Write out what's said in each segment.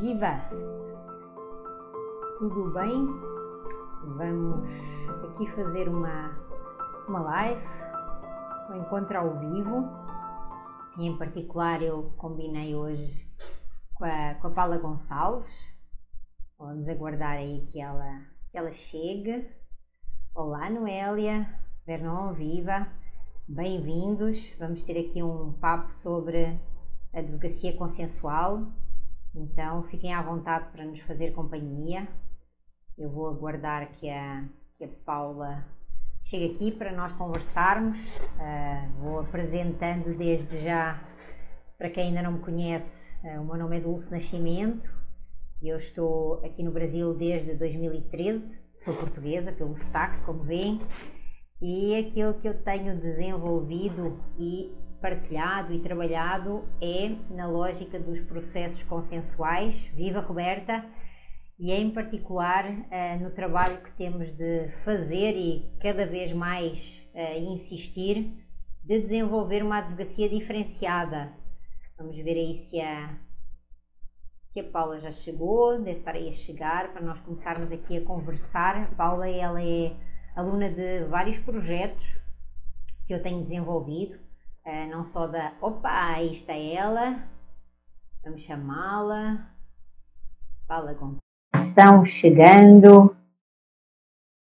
Viva! Tudo bem? Vamos aqui fazer uma, uma live, um encontro ao vivo e em particular eu combinei hoje com a, com a Paula Gonçalves. Vamos aguardar aí que ela, que ela chegue. Olá Noélia, Vernon, viva! Bem-vindos! Vamos ter aqui um papo sobre advocacia consensual então fiquem à vontade para nos fazer companhia. Eu vou aguardar que a, que a Paula chegue aqui para nós conversarmos. Uh, vou apresentando desde já, para quem ainda não me conhece, uh, o meu nome é Dulce Nascimento. Eu estou aqui no Brasil desde 2013. Sou portuguesa, pelo sotaque, como veem. E aquilo que eu tenho desenvolvido e partilhado e trabalhado é na lógica dos processos consensuais. Viva Roberta! E em particular uh, no trabalho que temos de fazer e cada vez mais uh, insistir de desenvolver uma advocacia diferenciada. Vamos ver aí se a, se a Paula já chegou, deve estar aí a chegar para nós começarmos aqui a conversar. A Paula ela é aluna de vários projetos que eu tenho desenvolvido é, não só da. Opa, aí está ela. Vamos chamá-la. Fala com. Estão chegando.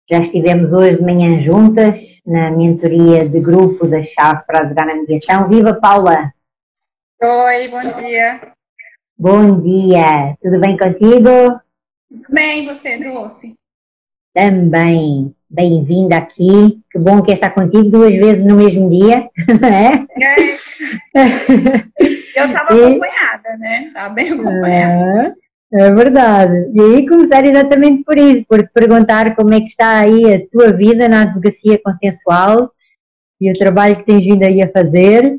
Já estivemos hoje de manhã juntas na mentoria de grupo da Chave para ajudar na mediação. Viva Paula! Oi, bom dia. Bom dia. Tudo bem contigo? Bem, você, Dulce? Também bem-vinda aqui. Que bom que está contigo duas vezes no mesmo dia, é? Eu estava acompanhada, né? Estava bem acompanhada. É, é verdade. E aí começar exatamente por isso, por te perguntar como é que está aí a tua vida na advocacia consensual e o trabalho que tens vindo aí a fazer.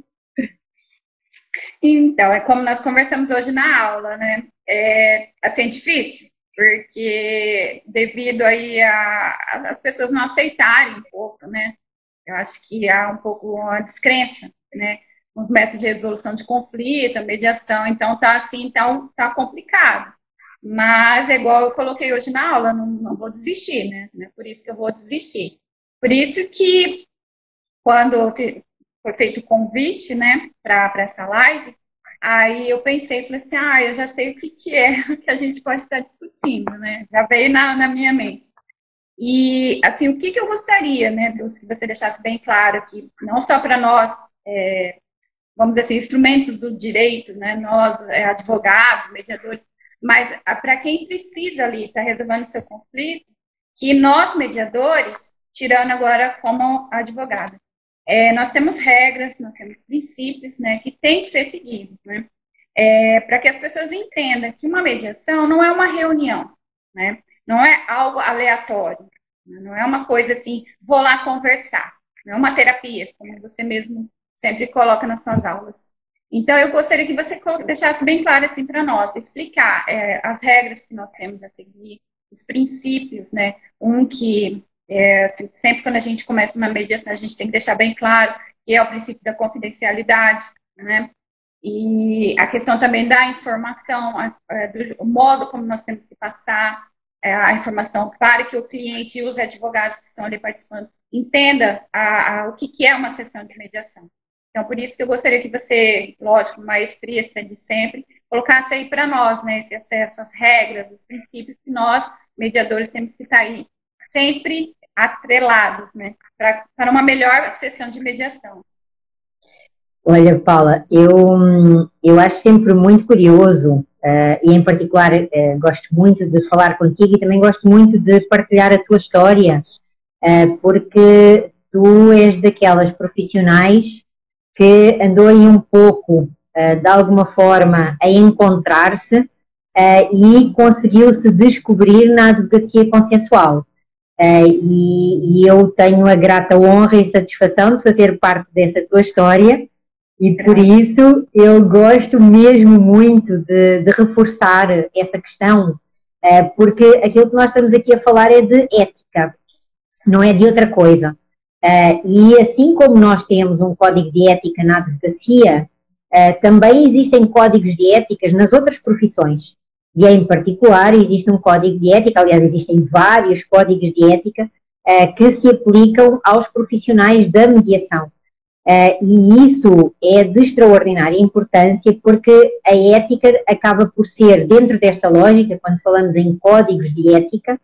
Então, é como nós conversamos hoje na aula, né? É assim, é difícil, porque devido aí a, as pessoas não aceitarem um pouco, né? Eu acho que há um pouco uma descrença, né? Nos métodos de resolução de conflito, mediação, então tá assim, então tá complicado. Mas é igual eu coloquei hoje na aula, não, não vou desistir, né? É por isso que eu vou desistir. Por isso que quando foi feito o convite, né, para essa live, Aí eu pensei, falei assim, ah, eu já sei o que, que é que a gente pode estar discutindo, né? Já veio na, na minha mente. E, assim, o que, que eu gostaria, né, que você deixasse bem claro aqui, não só para nós, é, vamos dizer assim, instrumentos do direito, né, nós, é, advogados, mediadores, mas para quem precisa ali, está resolvendo o seu conflito, que nós, mediadores, tirando agora como advogada, é, nós temos regras, nós temos princípios, né, que tem que ser seguidos, né, é, para que as pessoas entendam que uma mediação não é uma reunião, né, não é algo aleatório, né, não é uma coisa assim, vou lá conversar, não é uma terapia, como você mesmo sempre coloca nas suas aulas. Então, eu gostaria que você deixasse bem claro assim para nós, explicar é, as regras que nós temos a seguir, os princípios, né, um que é, assim, sempre quando a gente começa uma mediação, a gente tem que deixar bem claro que é o princípio da confidencialidade, né? E a questão também da informação, a, do modo como nós temos que passar é, a informação para que o cliente e os advogados que estão ali participando entenda a, o que, que é uma sessão de mediação. Então, por isso que eu gostaria que você, lógico, maestria de sempre, colocasse aí para nós, né, essas regras, os princípios que nós, mediadores, temos que estar aí sempre atrelados, né, para uma melhor sessão de mediação. Olha, Paula, eu, eu acho sempre muito curioso, uh, e em particular uh, gosto muito de falar contigo e também gosto muito de partilhar a tua história, uh, porque tu és daquelas profissionais que andou aí um pouco, de alguma forma, a encontrar-se e conseguiu se descobrir na advocacia consensual. Uh, e, e, eu tenho a grata honra e satisfação de fazer parte dessa tua história e por isso eu gosto mesmo muito de, de reforçar essa questão, uh, porque aquilo que nós estamos aqui a falar é de ética, não é de outra coisa. Uh, e assim como nós temos um código de ética na advocacia, também existem códigos de éticas nas outras profissões. E em particular existe um código de ética, aliás, existem vários códigos de ética uh, que se aplicam aos profissionais da mediação. Uh, e isso é de extraordinária importância porque a ética acaba por ser, dentro desta lógica, quando falamos em códigos de ética,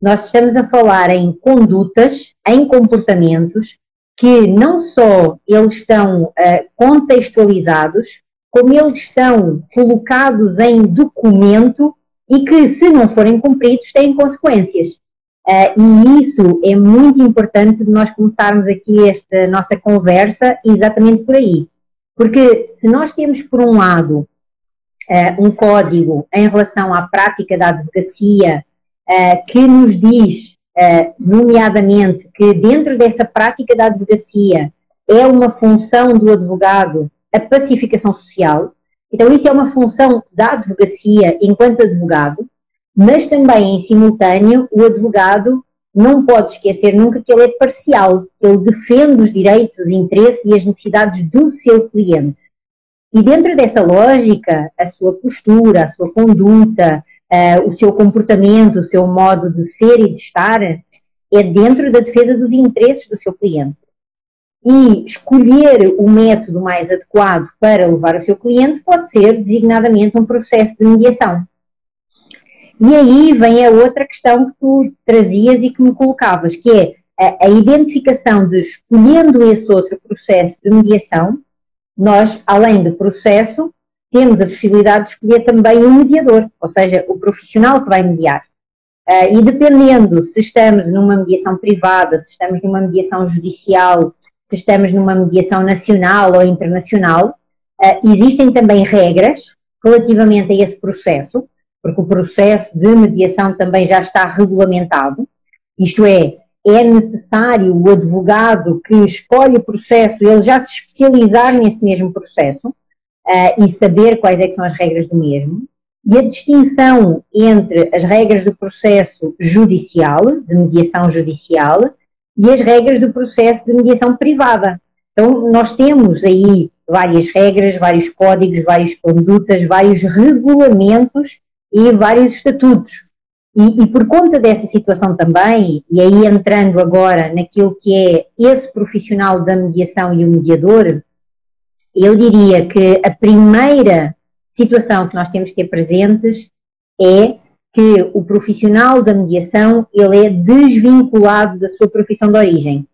nós estamos a falar em condutas, em comportamentos que não só eles estão uh, contextualizados, como eles estão colocados em documento e que, se não forem cumpridos, têm consequências. Uh, e isso é muito importante de nós começarmos aqui esta nossa conversa exatamente por aí. Porque se nós temos, por um lado, uh, um código em relação à prática da advocacia uh, que nos diz, nomeadamente, que dentro dessa prática da advocacia é uma função do advogado a pacificação social, então isso é uma função da advocacia enquanto advogado, mas também, em simultâneo, o advogado não pode esquecer nunca que ele é parcial, ele defende os direitos, os interesses e as necessidades do seu cliente. E dentro dessa lógica, a sua postura, a sua conduta, uh, o seu comportamento, o seu modo de ser e de estar, é dentro da defesa dos interesses do seu cliente. E escolher o método mais adequado para levar o seu cliente pode ser designadamente um processo de mediação. E aí vem a outra questão que tu trazias e que me colocavas, que é a, a identificação de escolhendo esse outro processo de mediação, nós, além do processo, temos a possibilidade de escolher também um mediador, ou seja, o profissional que vai mediar. Uh, e dependendo se estamos numa mediação privada, se estamos numa mediação judicial, se estamos numa mediação nacional ou internacional, uh, existem também regras relativamente a esse processo, porque o processo de mediação também já está regulamentado, isto é, é necessário o advogado que escolhe o processo, ele já se especializar nesse mesmo processo uh, e saber quais é são as regras do mesmo. E a distinção entre as regras do processo judicial, de mediação judicial, e as regras do processo de mediação privada. Então, nós temos aí várias regras, vários códigos, várias condutas, vários regulamentos e vários estatutos. E, e, por conta dessa situação também, e aí entrando agora naquilo que é esse profissional da mediação e o mediador, eu diria que a primeira situação que nós temos que ter presentes é que o profissional da mediação ele é desvinculado da sua profissão de origem.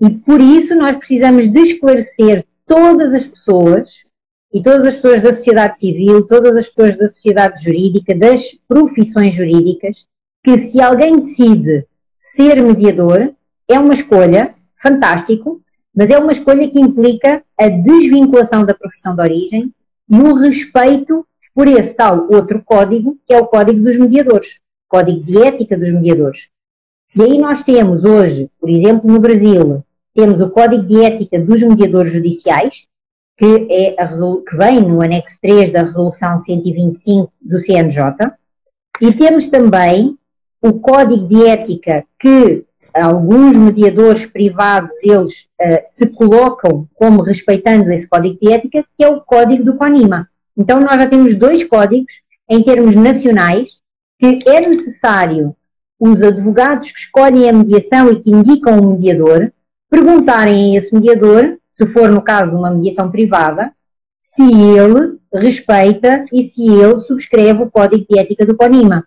E por isso nós precisamos de esclarecer todas as pessoas e todas as pessoas da sociedade civil, todas as pessoas da sociedade jurídica, das profissões jurídicas, que se alguém decide ser mediador, é uma escolha, fantástico, mas é uma escolha que implica a desvinculação da profissão de origem e o respeito por esse tal outro código, que é o Código dos Mediadores, Código de Ética dos Mediadores. E aí nós temos hoje, por exemplo, no Brasil, temos o Código de Ética dos Mediadores Judiciais, que, é a, que vem no anexo 3 da Resolução 125 do CNJ, e temos também o Código de Ética que alguns mediadores privados, eles uh, se colocam como respeitando esse Código de Ética, que é o Código do CONIMA. Então nós já temos dois códigos em termos nacionais que é necessário os advogados que escolhem a mediação e que indicam o mediador perguntarem a esse mediador se for no caso de uma mediação privada, se ele respeita e se ele subscreve o código de ética do CONIMA.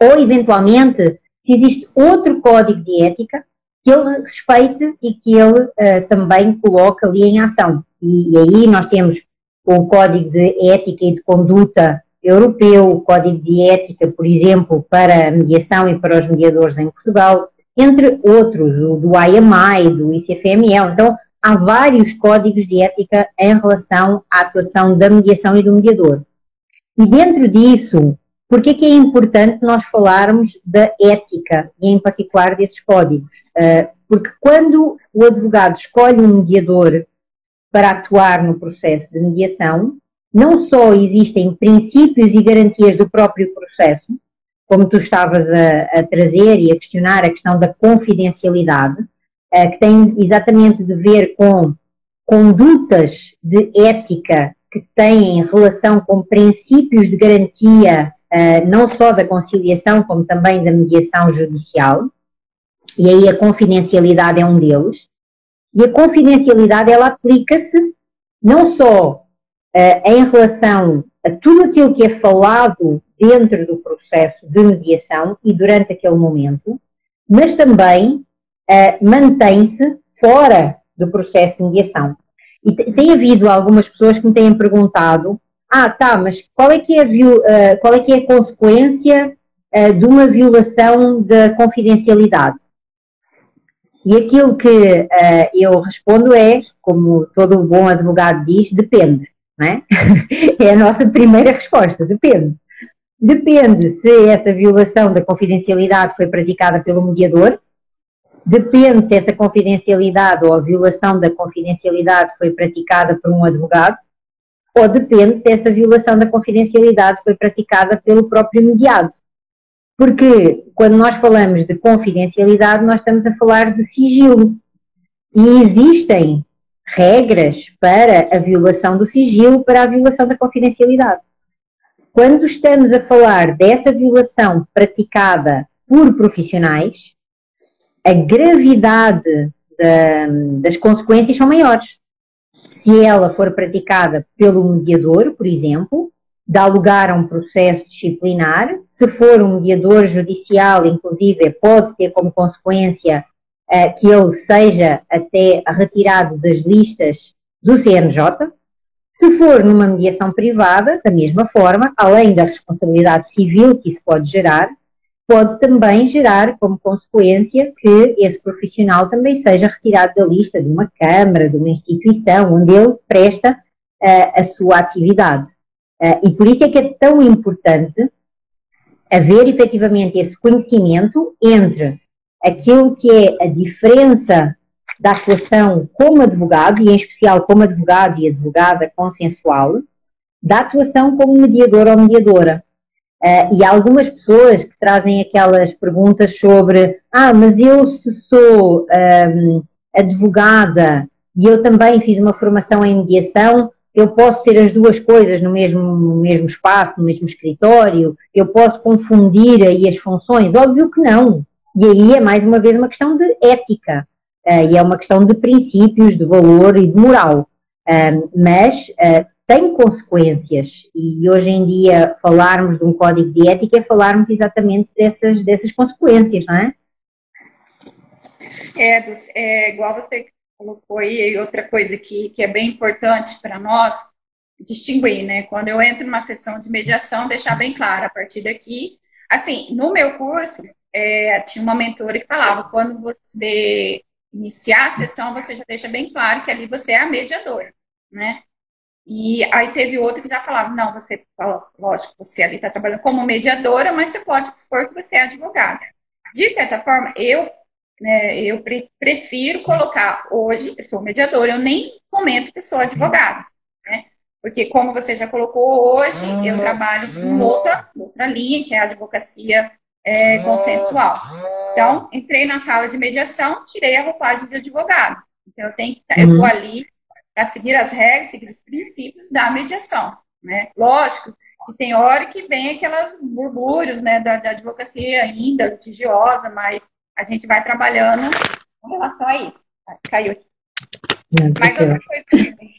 Ou, eventualmente, se existe outro código de ética que ele respeite e que ele uh, também coloque ali em ação. E, e, aí nós temos o Código de Ética e de Conduta Europeu, o Código de Ética, por exemplo, para a mediação e para os mediadores em Portugal, entre outros, o do IMI, do ICFML. Então, há vários códigos de ética em relação à atuação da mediação e do mediador. E dentro disso, por que é importante nós falarmos da ética e em particular desses códigos? Ah, porque quando o advogado escolhe um mediador para atuar no processo de mediação, não só existem princípios e garantias do próprio processo, como tu estavas a, a trazer e a questionar a questão da confidencialidade, eh, que tem exatamente de ver com condutas de ética que têm relação com princípios de garantia, uh, não só da conciliação, como também da mediação judicial, e aí a confidencialidade é um deles. E a confidencialidade, ela aplica-se não só uh, em relação a tudo aquilo que é falado dentro do processo de mediação e durante aquele momento, mas também uh, mantém-se fora do processo de mediação. E tem havido algumas pessoas que me têm perguntado: ah, tá, mas qual é que é a, uh, qual é, que é a consequência de uma violação da confidencialidade? E aquilo que uh, eu respondo é, como todo bom advogado diz, depende. Não é? é a nossa primeira resposta, depende. Depende se essa violação da confidencialidade foi praticada pelo mediador, depende se essa confidencialidade ou a violação da confidencialidade foi praticada por um advogado, ou depende se essa violação da confidencialidade foi praticada pelo próprio mediado. Porque quando nós falamos de confidencialidade, nós estamos a falar de sigilo. E existem regras para a violação do sigilo, para a violação da confidencialidade. Quando estamos a falar dessa violação praticada por profissionais, a gravidade da, das consequências são maiores. Se ela for praticada pelo mediador, por exemplo, dá lugar a um processo disciplinar. Se for um mediador judicial, inclusive, pode ter como consequência uh, que ele seja até retirado das listas do CNJ. Se for numa mediação privada, da mesma forma, além da responsabilidade civil que isso pode gerar, pode também gerar como consequência que esse profissional também seja retirado da lista de uma Câmara, de uma instituição onde ele presta uh, a sua atividade. Uh, e por isso é que é tão importante haver efetivamente esse conhecimento entre aquilo que é a diferença da atuação como advogado, e em especial como advogado e advogada consensual, da atuação como mediador ou mediadora. Uh, e há algumas pessoas que trazem aquelas perguntas sobre: ah, mas eu se sou um, ehm, advogada e eu também fiz uma formação em mediação, eu posso ser as duas coisas no mesmo, no mesmo espaço, no mesmo escritório, eu posso confundir aí as funções? Óbvio que não. E aí é mais uma vez uma questão de ética. Uh, e é uma questão de princípios, de valor e de moral. Uh, mas uh, tem consequências e hoje em dia falarmos de um código de ética é falarmos exatamente dessas, dessas consequências, não é? É, é igual você colocou aí, outra coisa que, que é bem importante para nós distinguir, né? Quando eu entro numa sessão de mediação, deixar bem claro a partir daqui. Assim, no meu curso, é, tinha uma mentora que falava, quando você iniciar a sessão, você já deixa bem claro que ali você é a mediadora, né? E aí teve outro que já falava, não, você, lógico, você ali está trabalhando como mediadora, mas você pode expor que você é advogada. De certa forma, eu, né, eu pre prefiro colocar hoje, eu sou mediadora, eu nem comento que sou advogada, né? Porque como você já colocou hoje, eu trabalho com outra, outra linha, que é a advocacia é, consensual. Então, entrei na sala de mediação, tirei a roupagem de advogado. Então, eu tenho que, eu estou uhum. ali para seguir as regras, seguir os princípios da mediação, né? Lógico que tem hora que vem aquelas murmúrios, né, da, da advocacia ainda litigiosa, mas a gente vai trabalhando com relação a isso. Caiu aqui. Mas outra coisa que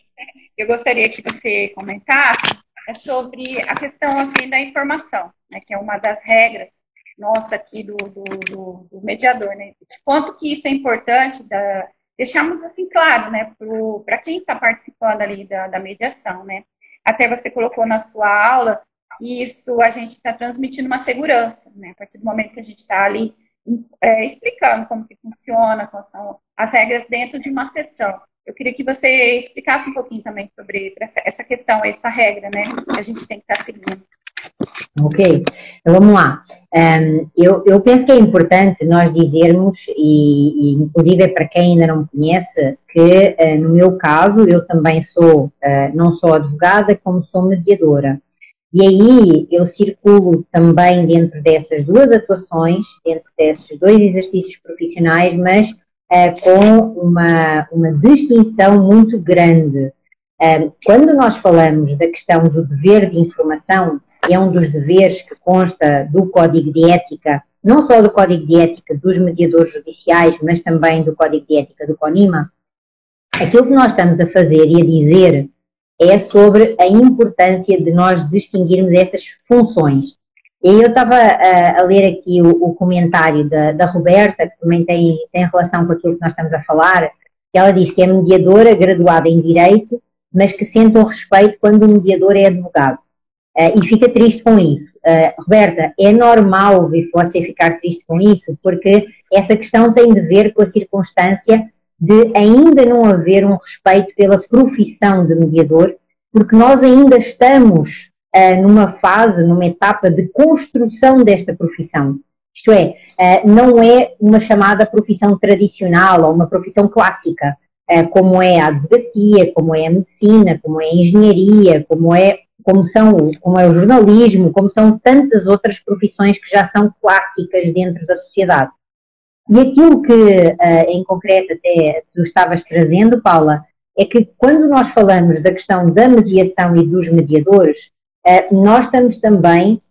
eu gostaria que você comentasse é sobre a questão assim da informação, né, que é uma das regras nossa aqui do, do, do, do mediador, né? De quanto que isso é importante da, deixamos assim claro, né, para quem está participando ali da, da mediação, né? Até você colocou na sua aula que isso a gente está transmitindo uma segurança, né? A partir do momento que a gente está ali é, explicando como que funciona, quais são as regras dentro de uma sessão. Eu queria que você explicasse um pouquinho também sobre essa questão, essa regra, né, que a gente tem que estar tá seguindo. Ok, então vamos lá. Um, eu, eu, penso que é importante nós dizermos, e, e inclusive é para quem ainda não me conhece, que uh, no meu caso eu também sou uh, não só advogada, como sou mediadora. E aí eu circulo também dentro dessas duas atuações, dentro desses dois exercícios profissionais, mas uh, com uma, uma distinção muito grande. Quando nós falamos da questão do dever de informação, é um dos deveres que consta do Código de Ética, não só do Código de Ética dos mediadores judiciais, mas também do Código de Ética do CONIMA, aquilo que nós estamos a fazer e a dizer é sobre a importância de nós distinguirmos estas funções. E eu estava a, a, ler aqui o, o comentário da, da, Roberta, que também tem, tem relação com aquilo que nós estamos a falar, que ela diz que é mediadora graduada em Direito, mas que sente um respeito quando o mediador é advogado. Uh, e fica triste com isso. Uh, Roberta, é normal você ficar triste com isso, porque essa questão tem de ver com a circunstância de ainda não haver um respeito pela profissão de mediador, porque nós ainda estamos uh, numa fase, numa etapa de construção desta profissão. Isto é, uh, não é uma chamada profissão tradicional ou uma profissão clássica, uh, como é a advocacia, como é a medicina, como é a engenharia, como é como são como é o jornalismo, como são tantas outras profissões que já são clássicas dentro da sociedade. E aquilo que, uh, em concreto, até tu estavas trazendo, Paula, é que quando nós falamos da questão da mediação e dos mediadores, uh, nós estamos também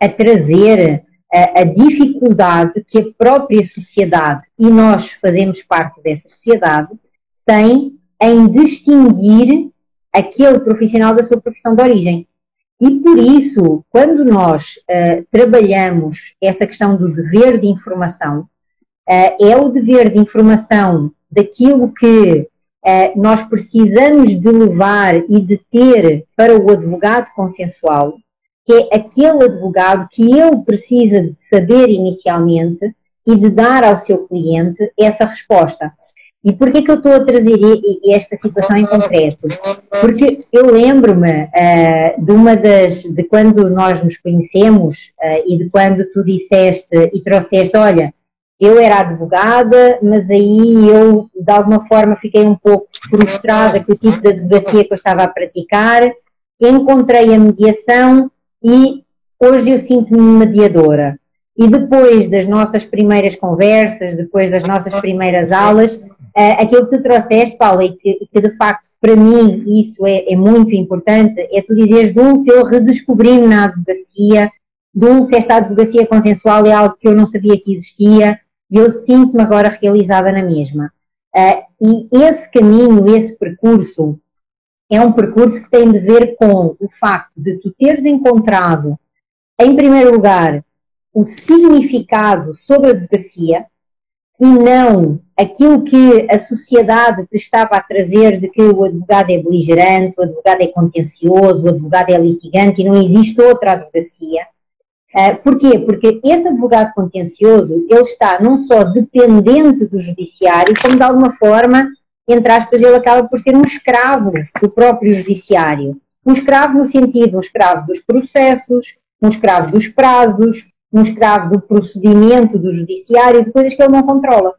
a trazer uh, a dificuldade que a própria sociedade, e nós fazemos parte dessa sociedade, tem em distinguir aquele profissional da sua profissão de origem. E por isso, quando nós trabalhamos essa questão do dever de informação, eh, é o dever de informação daquilo que eh, nós precisamos de levar e de ter para o advogado consensual, que é aquele advogado que ele precisa de saber inicialmente e de dar ao seu cliente essa resposta. E por que que eu estou a trazer esta situação em concreto? Porque eu lembro-me uh, de uma das, de quando nós nos conhecemos uh, e de quando tu disseste e trouxeste, olha, eu era advogada, mas aí eu, de alguma forma, fiquei um pouco frustrada com o tipo de advocacia que eu estava a praticar, encontrei a mediação e hoje eu sinto-me mediadora. E depois das nossas primeiras conversas, depois das nossas primeiras aulas, uh, aquilo que tu trouxeste, Paula, e que, que, de facto para mim isso é, é muito importante, é tu dizeres, Dulce, eu redescobri-me na advocacia, Dulce, esta advocacia consensual é algo que eu não sabia que existia, e eu sinto-me agora realizada na mesma. Uh, e esse caminho, esse percurso, é um percurso que tem de ver com o facto de tu teres encontrado, em primeiro lugar, o significado sobre a advocacia e não aquilo que a sociedade te estava a trazer de que o advogado é beligerante, o advogado é contencioso, o advogado é litigante e não existe outra advocacia. Uh, porquê? Porque esse advogado contencioso, ele está não só dependente do judiciário, como de alguma forma, entre aspas, ele acaba por ser um escravo do próprio judiciário. Um escravo no sentido, um escravo dos processos, um escravo dos prazos, um escravo do procedimento do judiciário, de coisas que ele não controla.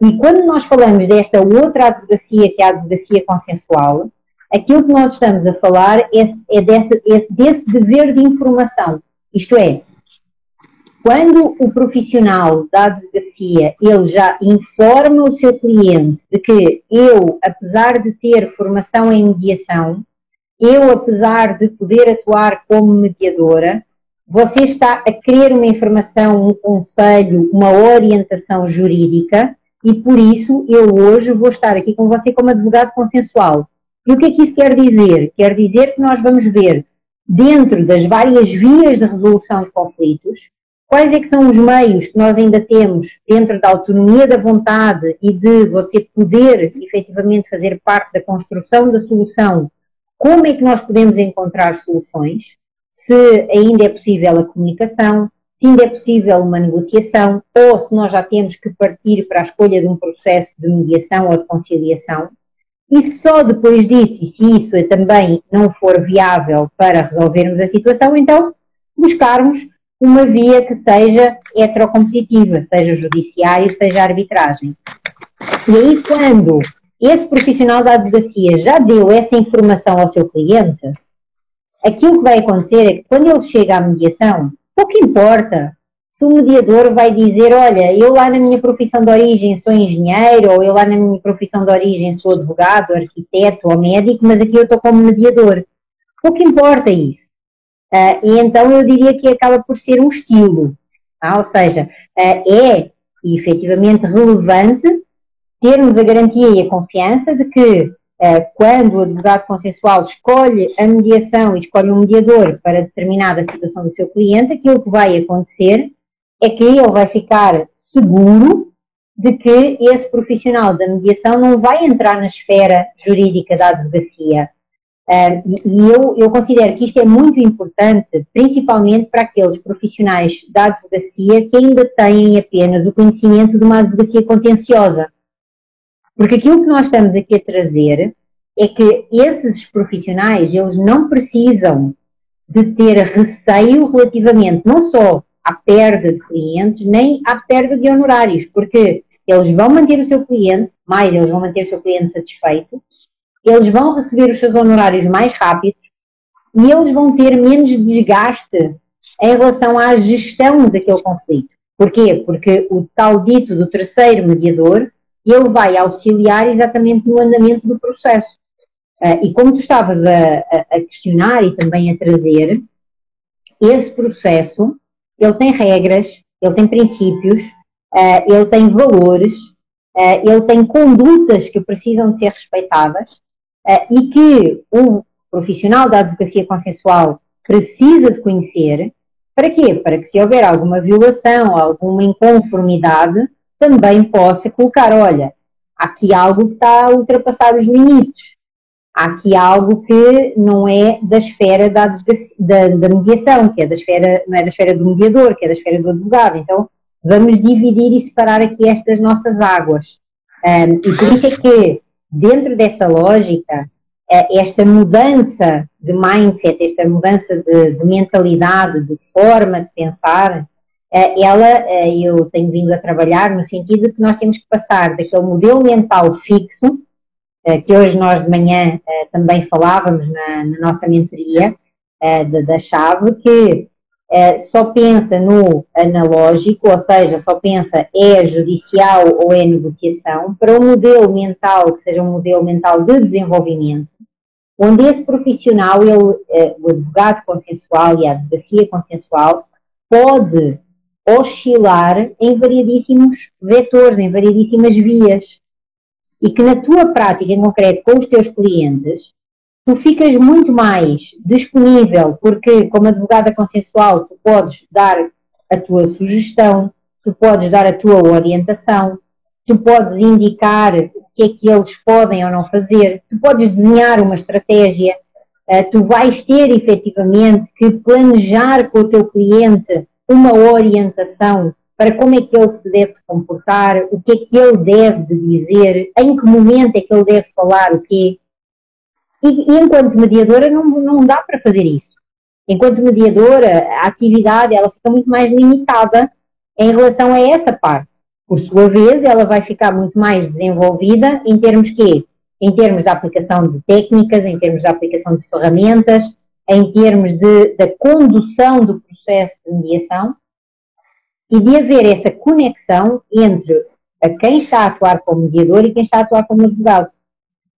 E quando nós falamos desta outra advocacia, que é a advocacia consensual, aquilo que nós estamos a falar é, é, desse, é desse dever de informação. Isto é, quando o profissional da advocacia ele já informa o seu cliente de que eu, apesar de ter formação em mediação, eu, apesar de poder atuar como mediadora, você está a querer uma informação, um conselho, uma orientação jurídica e por isso eu hoje vou estar aqui com você como advogado consensual. E o que é que isso quer dizer? Quer dizer que nós vamos ver dentro das várias vias de resolução de conflitos, Quais é que são os meios que nós ainda temos dentro da autonomia da vontade e de você poder efetivamente fazer parte da construção da solução? Como é que nós podemos encontrar soluções? Se ainda é possível a comunicação, se ainda é possível uma negociação, ou se nós já temos que partir para a escolha de um processo de mediação ou de conciliação. E só depois disso, e se isso também não for viável para resolvermos a situação, então buscarmos uma via que seja heterocompetitiva, seja judiciário, seja arbitragem. E aí, quando esse profissional da advocacia já deu essa informação ao seu cliente, aquilo que vai acontecer é que quando ele chega à mediação, pouco importa se o mediador vai dizer, olha, eu lá na minha profissão de origem sou engenheiro, ou eu lá na minha profissão de origem sou advogado, arquiteto ou médico, mas aqui eu estou como mediador. Pouco importa isso. Uh, e então eu diria que acaba por ser um estilo. Tá? Ou seja, uh, é efetivamente relevante termos a garantia e a confiança de que uh, quando o advogado consensual escolhe a mediação e escolhe um mediador para determinada situação do seu cliente, aquilo que vai acontecer é que ele vai ficar seguro de que esse profissional da mediação não vai entrar na esfera jurídica da advocacia. E, e eu, eu, considero que isto é muito importante, principalmente para aqueles profissionais da advocacia que ainda têm apenas o conhecimento de uma advocacia contenciosa. Porque aquilo que nós estamos aqui a trazer é que esses profissionais, eles não precisam de ter receio relativamente não só à perda de clientes, nem à perda de honorários, porque eles vão manter o seu cliente, mais eles vão manter o seu cliente satisfeito, eles vão receber os seus honorários mais rápidos e eles vão ter menos desgaste em relação à gestão daquele conflito. Porquê? Porque o tal dito do terceiro mediador, ele vai auxiliar exatamente no andamento do processo. Uh, e como tu estavas a, a, questionar e também a trazer, esse processo ele tem regras, ele tem princípios, uh, ele tem valores, uh, ele tem condutas que precisam de ser respeitadas uh, e que o profissional da advocacia consensual precisa de conhecer. Para quê? Para que se houver alguma violação, alguma inconformidade, também possa colocar, olha, aqui algo que está a ultrapassar os limites há aqui algo que não é da esfera da, da, da, mediação, que é da esfera, não é da esfera do mediador, que é da esfera do advogado. Então, vamos dividir e separar aqui estas nossas águas. Um, e por isso é que, dentro dessa lógica, eh, esta mudança de mindset, esta mudança de, de mentalidade, de forma de pensar, eh, ela, eh, eu tenho vindo a trabalhar no sentido de que nós temos que passar daquele modelo mental fixo, que hoje nós de manhã eh, também falávamos na, na nossa mentoria eh, da, da chave, que só pensa no analógico, ou seja, só pensa é judicial ou é negociação, para um modelo mental que seja um modelo mental de desenvolvimento, onde esse profissional, ele, o advogado consensual e a advocacia consensual, pode oscilar em variedíssimos vetores, em variedíssimas vias e que na tua prática em concreto com os teus clientes, tu ficas muito mais disponível, porque como advogada consensual tu podes dar a tua sugestão, tu podes dar a tua orientação, tu podes indicar o que é que eles podem ou não fazer, tu podes desenhar uma estratégia, eh, tu vais ter efetivamente que planejar com o teu cliente uma orientação para como é que ele se deve comportar, o que é que ele deve de dizer, em que momento é que ele deve falar o quê. E, e enquanto mediadora não, não dá para fazer isso. Enquanto mediadora, a atividade ela fica muito mais limitada em relação a essa parte. Por sua vez, ela vai ficar muito mais desenvolvida em termos que em termos da aplicação de técnicas, em termos da aplicação de ferramentas, em termos de, da condução do processo de mediação, e de haver essa conexão entre a quem está a atuar como mediador e quem está a atuar como advogado.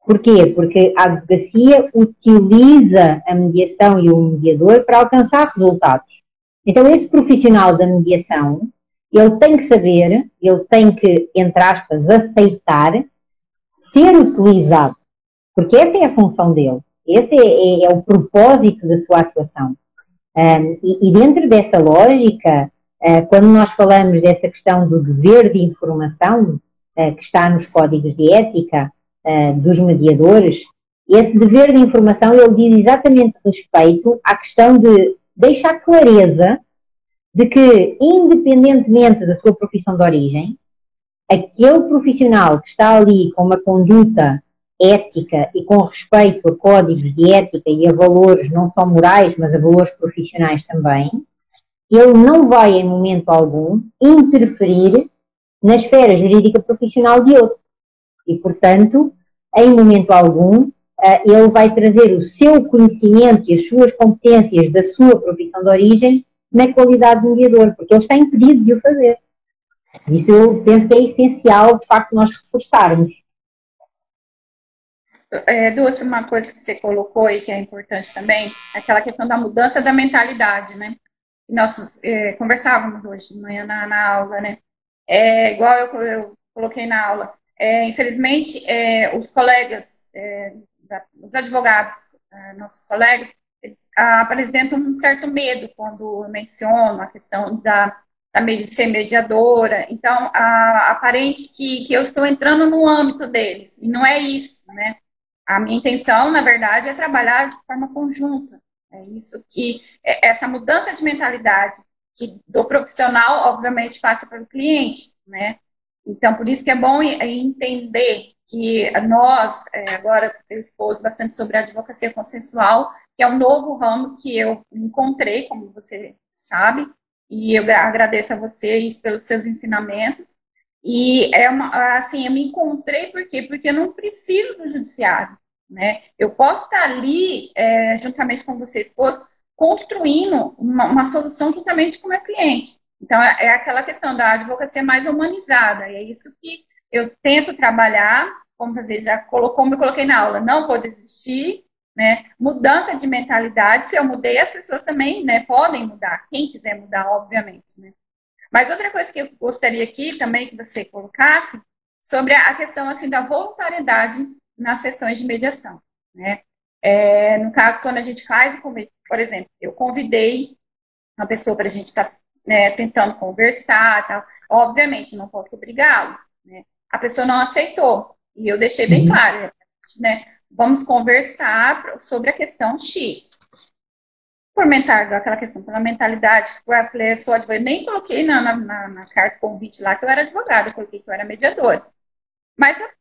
Porquê? Porque a advocacia utiliza a mediação e o mediador para alcançar resultados. Então, esse profissional da mediação, ele tem que saber, ele tem que, entre aspas, aceitar ser utilizado. Porque essa é a função dele. Esse é, é, é o propósito da sua atuação. Um, e, e dentro dessa lógica, quando nós falamos dessa questão do dever de informação, eh, que está nos códigos de ética eh, dos mediadores, esse dever de informação ele diz exatamente respeito à questão de deixar clareza de que, independentemente da sua profissão de origem, aquele profissional que está ali com uma conduta ética e com respeito a códigos de ética e a valores não só morais, mas a valores profissionais também, ele não vai, em momento algum, interferir na esfera jurídica profissional de outro. E, portanto, em momento algum, eh, ele vai trazer o seu conhecimento e as suas competências da sua profissão de origem na qualidade de mediador, porque ele está impedido de o fazer. Isso eu penso que é essencial, de facto, nós reforçarmos. É, Dulce, uma coisa que você colocou aí que é importante também, é aquela questão da mudança da mentalidade, né? Nós é, conversávamos hoje de manhã na, na aula, né? É, igual eu, eu coloquei na aula, é, infelizmente, é, os colegas, é, da, os advogados, é, nossos colegas, apresentam um certo medo quando menciono a questão da, da ser mediadora. Então, a, aparente que, que eu estou entrando no âmbito deles, e não é isso, né? A minha intenção, na verdade, é trabalhar de forma conjunta. É isso que, é, essa mudança de mentalidade que do profissional, obviamente, passa para o cliente, né? Então, por isso que é bom entender que nós, é, agora, eu expus bastante sobre a advocacia consensual, que é um novo ramo que eu encontrei, como você sabe, e eu agradeço a vocês pelos seus ensinamentos. E é uma, assim, eu me encontrei por quê? Porque eu não preciso do judiciário, né? Eu posso estar ali, é, juntamente com você, esposo, construindo uma, uma, solução juntamente com o meu cliente. Então, é, é aquela questão da advocacia mais humanizada, e é isso que eu tento trabalhar, como fazer, já colocou, como eu coloquei na aula, não vou desistir, né? Mudança de mentalidade, se eu mudei, as pessoas também né, podem mudar, quem quiser mudar, obviamente. Né? Mas outra coisa que eu gostaria aqui também que você colocasse, sobre a questão assim da voluntariedade nas sessões de mediação. Né? É, no caso, quando a gente faz o convite, por exemplo, eu convidei uma pessoa para a gente estar tá, né, tentando conversar, tal. obviamente não posso obrigá-lo. Né? A pessoa não aceitou, e eu deixei bem claro, né? vamos conversar sobre a questão X. Por mentalidade, aquela questão pela mentalidade, eu falei, eu sou advogada, nem coloquei na, na, na carta convite lá que eu era advogada, coloquei que eu era mediadora. Mas a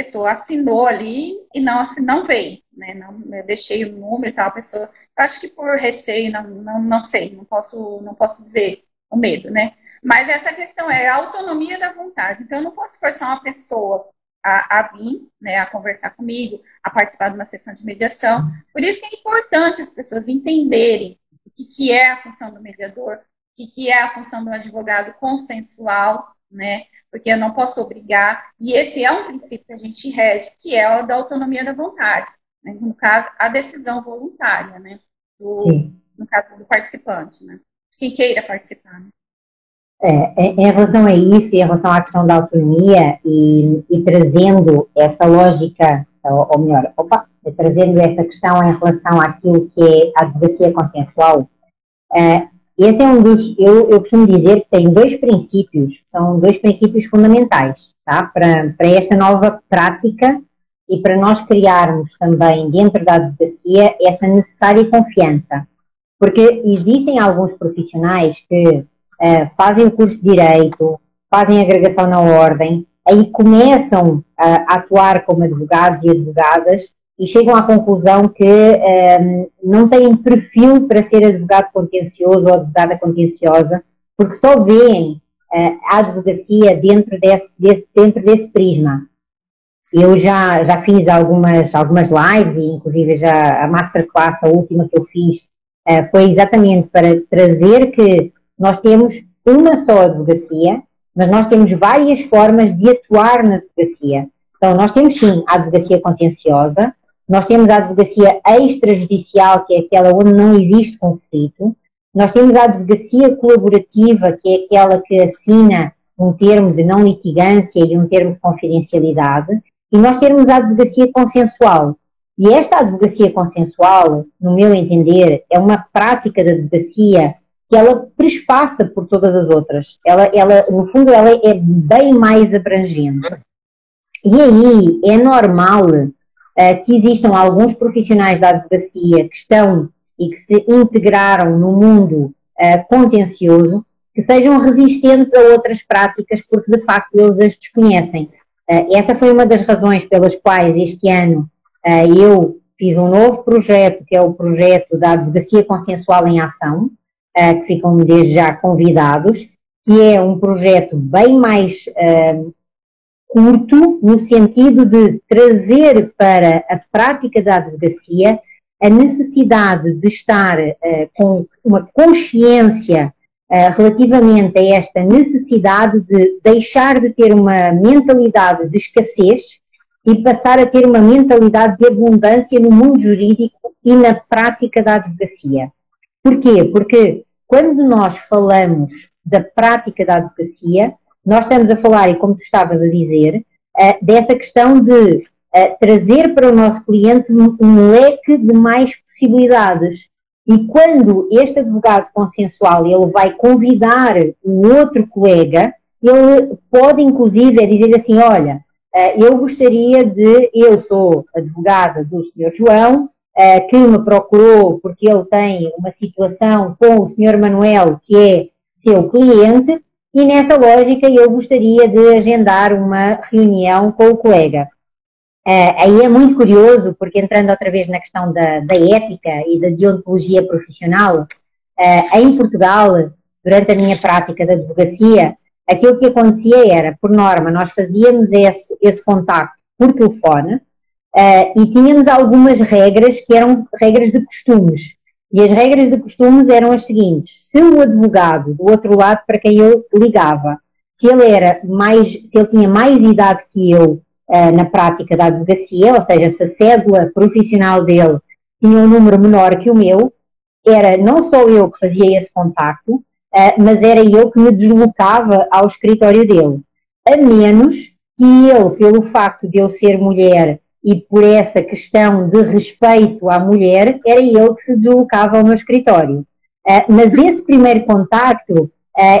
pessoa assinou ali e não, assim, não veio, né? Não, eu deixei o número e tal, a pessoa, acho que por receio, não, não, não sei, não posso, não posso dizer o medo, né? Mas essa questão é a autonomia da vontade. Então, eu não posso forçar uma pessoa a, a vir, né, a conversar comigo, a participar de uma sessão de mediação. Por isso que é importante as pessoas entenderem o que, que é a função do mediador, o que, que é a função do advogado consensual, né? Porque eu não posso obrigar, e esse é um princípio que a gente rege, que é o da autonomia da vontade, né? no caso, a decisão voluntária, né? Do, no caso do participante, né? Quem queira participar, né? É, é, em relação a isso em relação à questão da autonomia e, e trazendo essa lógica, ou, ou, melhor, opa, trazendo essa questão em relação àquilo que é a advocacia consensual, é, esse é um dos, eu, eu costumo dizer que tem dois princípios, são dois princípios fundamentais, tá? Para, para esta nova prática e para nós criarmos também dentro da advocacia essa necessária confiança. Porque existem alguns profissionais que uh, fazem o curso de Direito, fazem agregação na ordem, aí começam a atuar como advogados e advogadas e chegam à conclusão que um, ehm, não têm perfil para ser advogado contencioso ou advogada contenciosa, porque só veem uh, a advocacia dentro desse, desse, dentro desse prisma. Eu já, já fiz algumas, algumas lives e inclusive já a masterclass, a última que eu fiz, uh, foi exatamente para trazer que nós temos uma só advocacia, mas nós temos várias formas de atuar na advocacia. Então, nós temos sim a advocacia contenciosa, nós temos a advocacia extrajudicial, que é aquela onde não existe conflito, nós temos a advocacia colaborativa, que é aquela que assina um termo de não litigância e um termo de confidencialidade, e nós temos a advocacia consensual. E esta advocacia consensual, no meu entender, é uma prática de advocacia que ela perspassa por todas as outras. Ela, ela, no fundo, ela é bem mais abrangente. E aí é normal uh, que existam alguns profissionais da advocacia que estão e que se integraram no mundo uh, contencioso que sejam resistentes a outras práticas porque de facto eles as desconhecem. Uh, essa foi uma das razões pelas quais este ano eu fiz um novo projeto, que é o projeto da Advocacia Consensual em Ação, que ficam desde já convidados, que é um projeto bem mais curto, no sentido de trazer para a prática da advocacia a necessidade de estar uh, com uma consciência uh, relativamente a esta necessidade de deixar de ter uma mentalidade de escassez e passar a ter uma mentalidade de abundância no mundo jurídico e na prática da advocacia. Porquê? Porque quando nós falamos da prática da advocacia, nós estamos a falar, e como tu estavas a dizer, uh, dessa questão de trazer para o nosso cliente um leque de mais possibilidades. E quando este advogado consensual ele vai convidar um outro colega, ele pode inclusive dizer assim, olha, eh, eu gostaria de, eu sou advogada do Sr. João, eh, que me procurou porque ele tem uma situação com o Sr. Manuel, que é seu cliente, e nessa lógica eu gostaria de agendar uma reunião com o colega. Uh, aí é muito curioso, porque entrando outra vez na questão da, da ética e da deontologia profissional, uh, em Portugal, durante a minha prática de advocacia, aquilo que acontecia era, por norma, nós fazíamos esse, esse contacto por telefone uh, e tínhamos algumas regras que eram regras de costumes. E as regras de costumes eram as seguintes: se o advogado do outro lado para quem eu ligava, se ele era mais, se ele tinha mais idade que eu uh, na prática da advocacia, ou seja, se a cédula profissional dele tinha um número menor que o meu, era não só eu que fazia esse contacto, uh, mas era eu que me deslocava ao escritório dele. A menos que ele, pelo facto de eu ser mulher e por essa questão de respeito à mulher, era ele que se deslocava ao meu escritório. Uh, mas esse primeiro contacto uh,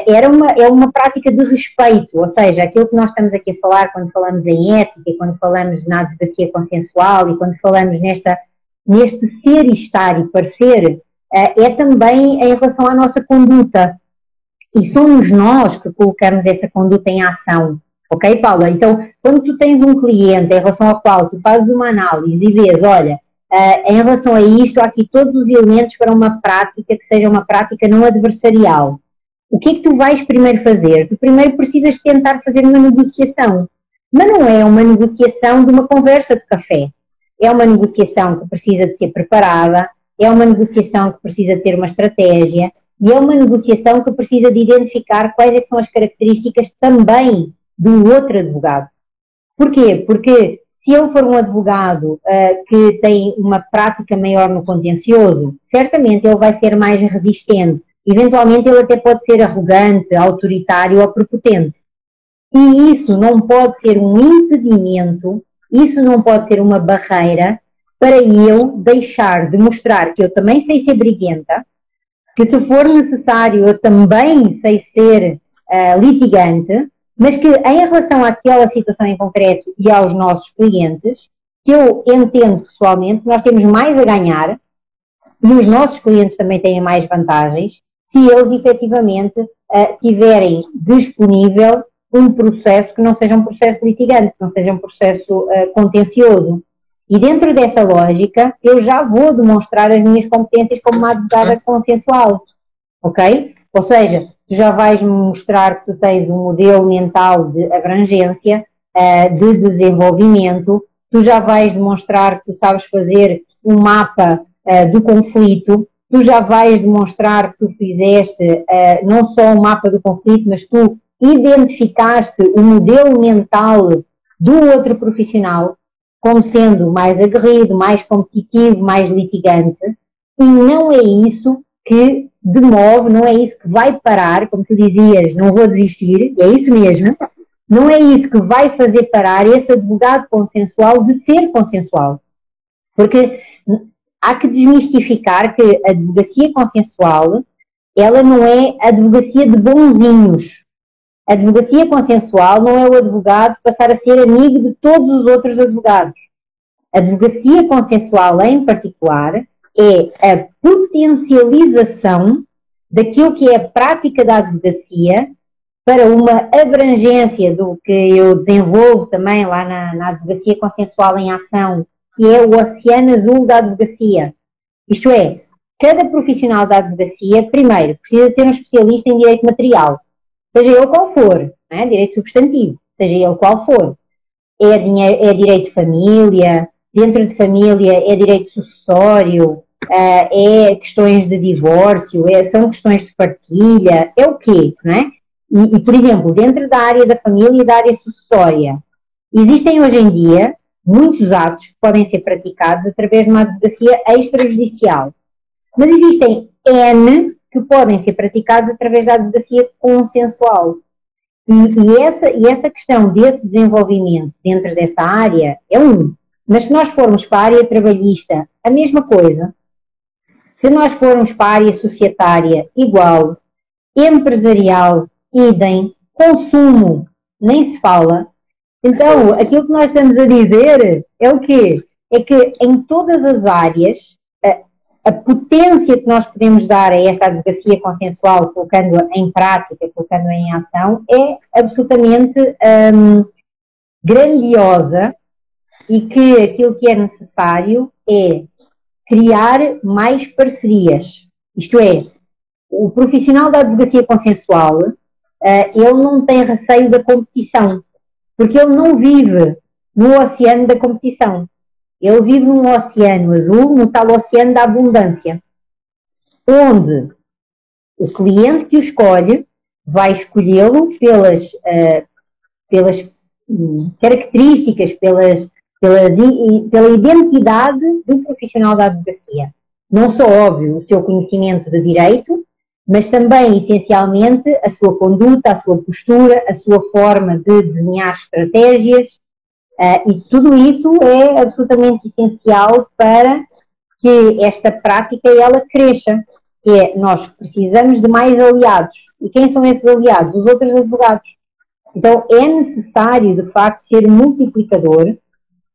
era uma, é uma prática de respeito, ou seja, aquilo que nós estamos aqui a falar quando falamos em ética, quando falamos na advocacia consensual e quando falamos nesta, neste ser e estar e parecer, uh, é também em relação à nossa conduta. E somos nós que colocamos essa conduta em ação. Ok, Paula? Então, quando tu tens um cliente em relação ao qual tu fazes uma análise e vês, olha, uh, em relação a isto, há aqui todos os elementos para uma prática que seja uma prática não adversarial o que é que tu vais primeiro fazer? Tu primeiro precisas tentar fazer uma negociação. Mas não é uma negociação de uma conversa de café. É uma negociação que precisa de ser preparada, é uma negociação que precisa de ter uma estratégia e é uma negociação que precisa de identificar quais é são as características também do outro advogado. Porquê? Porque se ele for um advogado uh, que tem uma prática maior no contencioso, certamente ele vai ser mais resistente. Eventualmente ele até pode ser arrogante, autoritário ou prepotente. E isso não pode ser um impedimento, isso não pode ser uma barreira para eu deixar de mostrar que eu também sei ser briguenta, que se for necessário eu também sei ser uh, litigante, mas que em relação àquela situação em concreto e aos nossos clientes, que eu entendo pessoalmente que nós temos mais a ganhar e os nossos clientes também têm mais vantagens se eles efetivamente uh, tiverem disponível um processo que não seja um processo litigante, que não seja um processo uh, contencioso. E dentro dessa lógica, eu já vou demonstrar as minhas competências como uma advogada consensual, ok? Ou seja, tu já vais mostrar que tu tens um modelo mental de abrangência, eh, de desenvolvimento, tu já vais demonstrar que tu sabes fazer um mapa eh, do conflito, tu já vais demonstrar que tu fizeste eh, não só um mapa do conflito, mas tu identificaste o modelo mental do outro profissional como sendo mais aguerrido, mais competitivo, mais litigante, e não é isso que demove, não é isso que vai parar, como tu dizias, não vou desistir, e é isso mesmo, não é isso que vai fazer parar esse advogado consensual de ser consensual. Porque há que desmistificar que a advocacia consensual, ela não é advocacia de bonzinhos. A advocacia consensual não é o advogado passar a ser amigo de todos os outros advogados. A advocacia consensual, em particular, é a potencialização daquilo que é a prática da advocacia para uma abrangência do que eu desenvolvo também lá na, na advocacia consensual em ação, que é o oceano azul da advocacia. Isto é, cada profissional da advocacia, primeiro, precisa de ser um especialista em direito material, seja ele qual for, é? direito substantivo, seja ele qual for. É, dinheiro, é direito de família, dentro de família é direito sucessório, é questões de divórcio, é, são questões de partilha, é o quê, não é? E, e, por exemplo, dentro da área da família e da área sucessória, existem hoje em dia muitos atos que podem ser praticados através de uma advocacia extrajudicial. Mas existem N que podem ser praticados através da advocacia consensual. E, e, essa, e essa questão desse desenvolvimento dentro dessa área é um. Mas se nós formos para a área trabalhista, a mesma coisa. Se nós formos para a área societária, igual. Empresarial, idem. Consumo, nem se fala. Então, aquilo que nós estamos a dizer é o quê? É que em todas as áreas a potência que nós podemos dar a esta advocacia consensual, colocando-a em prática, colocando-a em ação, é absolutamente um, grandiosa e que aquilo que é necessário é criar mais parcerias. Isto é, o profissional da advocacia consensual, uh, ele não tem receio da competição, porque ele não vive no oceano da competição. Ele vive num oceano azul, no tal oceano da abundância, onde o cliente que o escolhe vai escolhê-lo pelas, uh, pelas um, características, pelas, pelas, pela identidade do profissional da advocacia. Não só, óbvio, o seu conhecimento de direito, mas também, essencialmente, a sua conduta, a sua postura, a sua forma de desenhar estratégias, Uh, e tudo isso é absolutamente essencial para que esta prática ela cresça. Que é, nós precisamos de mais aliados. E quem são esses aliados? Os outros advogados. Então é necessário, de facto, ser multiplicador,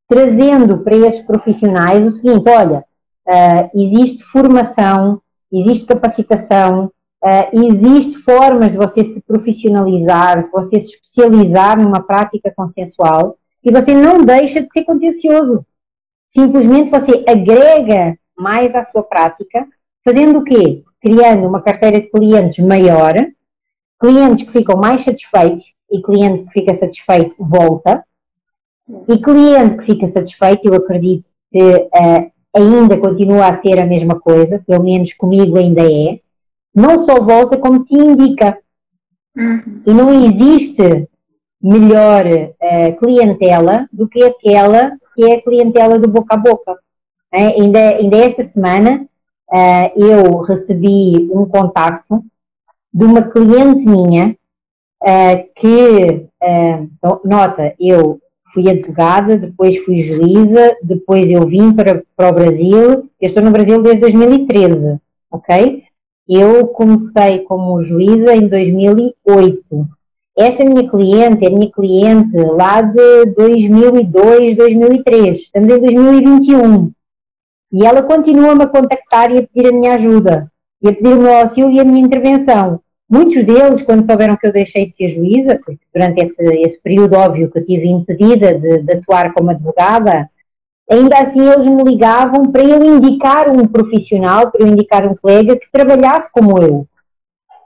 trazendo para estes profissionais o seguinte: olha, uh, existe formação, existe capacitação, uh, existe formas de você se profissionalizar, de você se especializar numa prática consensual e você não deixa de ser contencioso. Simplesmente você agrega mais à sua prática, fazendo o quê? Criando uma carteira de clientes maior, clientes que ficam mais satisfeitos e cliente que fica satisfeito volta, e cliente que fica satisfeito, eu acredito que uh, ainda continua a ser a mesma coisa, pelo menos comigo ainda é, não só volta, como te indica. Uhum. E não existe melhor uh, clientela do que aquela que é a clientela do boca a boca. É, ainda, ainda esta semana uh, eu recebi um contacto de uma cliente minha uh, que, nota, eu fui advogada, depois fui juíza, depois eu vim para, para o Brasil, eu estou no Brasil desde 2013, ok? Eu comecei como juíza em 2008 esta minha cliente é minha cliente lá de 2002, 2003. Estamos em 2021. E ela continua-me a contactar e a pedir a minha ajuda. E a pedir o meu auxílio e a minha intervenção. Muitos deles, quando souberam que eu deixei de ser juíza, porque durante esse, esse período óbvio que eu tive impedida de, de atuar como advogada, ainda assim eles me ligavam para eu indicar um profissional, para eu indicar um colega que trabalhasse como eu.